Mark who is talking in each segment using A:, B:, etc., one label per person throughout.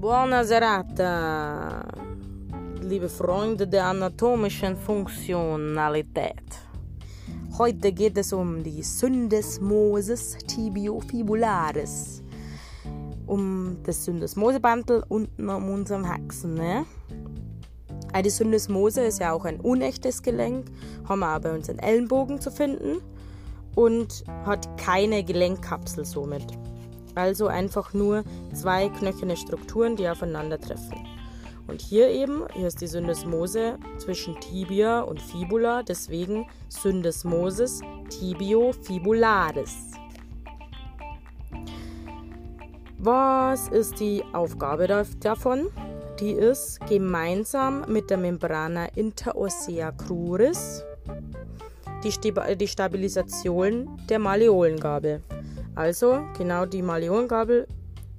A: Buona serata, liebe Freunde der anatomischen Funktionalität. Heute geht es um die Syndesmosis tibiofibularis. Um das Syndesmosebandel unten um unserem Haxen. Ne? Die Syndesmose ist ja auch ein unechtes Gelenk, haben wir auch bei uns in Ellenbogen zu finden und hat keine Gelenkkapsel somit. Also einfach nur zwei knöcherne Strukturen, die aufeinandertreffen. Und hier eben, hier ist die Syndesmose zwischen Tibia und Fibula, deswegen Syndesmosis tibiofibularis. Was ist die Aufgabe davon? Die ist gemeinsam mit der Membrana interossea cruris die, Stabilisation der Malleolengabel. Also genau die Malleolengabel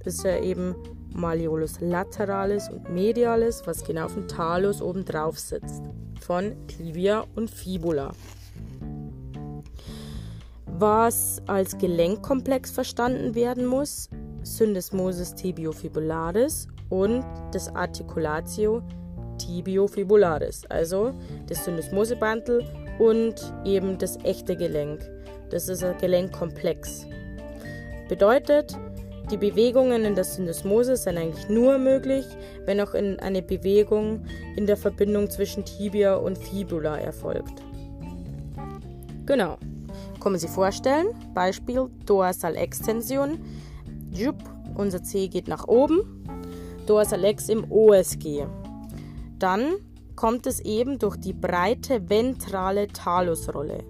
A: ist ja eben Malleolus lateralis und medialis, was genau auf dem Talus oben drauf sitzt, von Tibia und Fibula. Was als Gelenkkomplex verstanden werden muss, Syndesmosis tibiofibularis und das Articulatio tibiofibularis, also das Syndesmosebandel und eben das echte Gelenk. Das ist ein Gelenkkomplex. Bedeutet, die Bewegungen in der Syndesmose sind eigentlich nur möglich, wenn auch in eine Bewegung in der Verbindung zwischen Tibia und Fibula erfolgt. Genau. Können Sie vorstellen? Beispiel Dorsalextension. Jupp, unser C geht nach oben. Dorsalex im OSG. Dann kommt es eben durch die breite ventrale Talusrolle.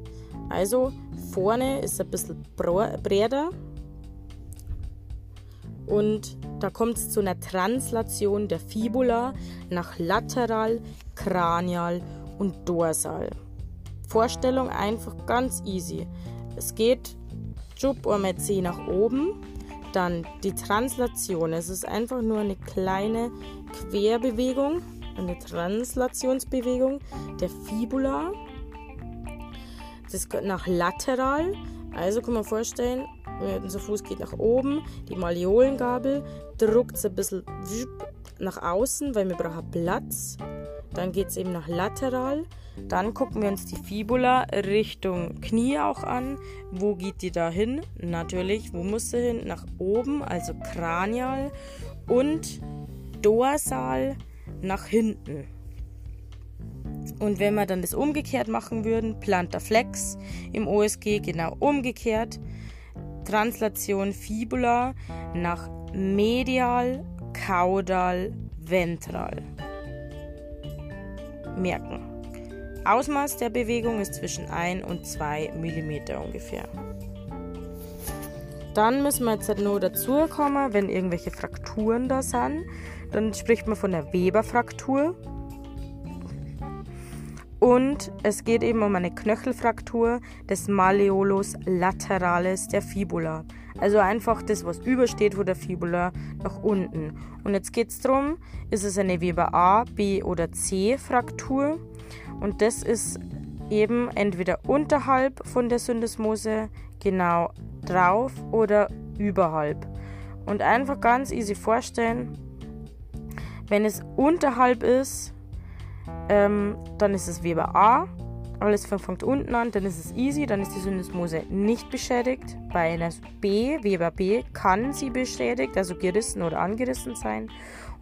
A: Also vorne ist ein bisschen breiter und da kommt es zu einer Translation der Fibula nach lateral, kranial und dorsal. Vorstellung einfach ganz easy. Es geht Jup einmal C nach oben, dann die Translation. Es ist einfach nur eine kleine Querbewegung, eine Translationsbewegung der Fibula. Das geht nach lateral. Also kann man vorstellen, unser Fuß geht nach oben, die Malleolengabel druckt es ein bisschen nach außen, weil wir brauchen Platz. Dann geht es eben nach lateral. Dann gucken wir uns die Fibula Richtung Knie auch an. Wo geht die da hin? Natürlich, wo muss sie hin? Nach oben, also kranial und dorsal nach hinten. Und wenn wir dann das umgekehrt machen würden, Plantar Flex im OSG genau umgekehrt, Translation Fibula nach medial, caudal, ventral. Merken. Ausmaß der Bewegung ist zwischen 1 und 2 mm ungefähr. Dann müssen wir jetzt halt nur dazu kommen, wenn irgendwelche Frakturen da sind. Dann spricht man von der Weberfraktur. Und es geht eben um eine Knöchelfraktur des Malleolus lateralis der Fibula. Also einfach das, was übersteht von der Fibula nach unten. Und jetzt geht es darum, ist es eine Weber A, B oder C Fraktur. Und das ist eben entweder unterhalb von der Syndesmose genau drauf oder überhalb. Und einfach ganz easy vorstellen, wenn es unterhalb ist, ähm, dann ist es Weber A. Alles fängt unten an, dann ist es easy, dann ist die Syndesmose nicht beschädigt. Bei einer B, Weber B, kann sie beschädigt, also gerissen oder angerissen sein.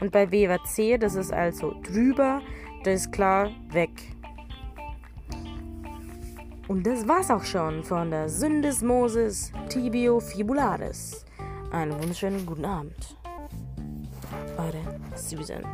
A: Und bei Weber C, das ist also drüber, das ist klar weg. Und das war's auch schon von der Syndesmosis tibiofibularis. Einen wunderschönen guten Abend. Eure Susan.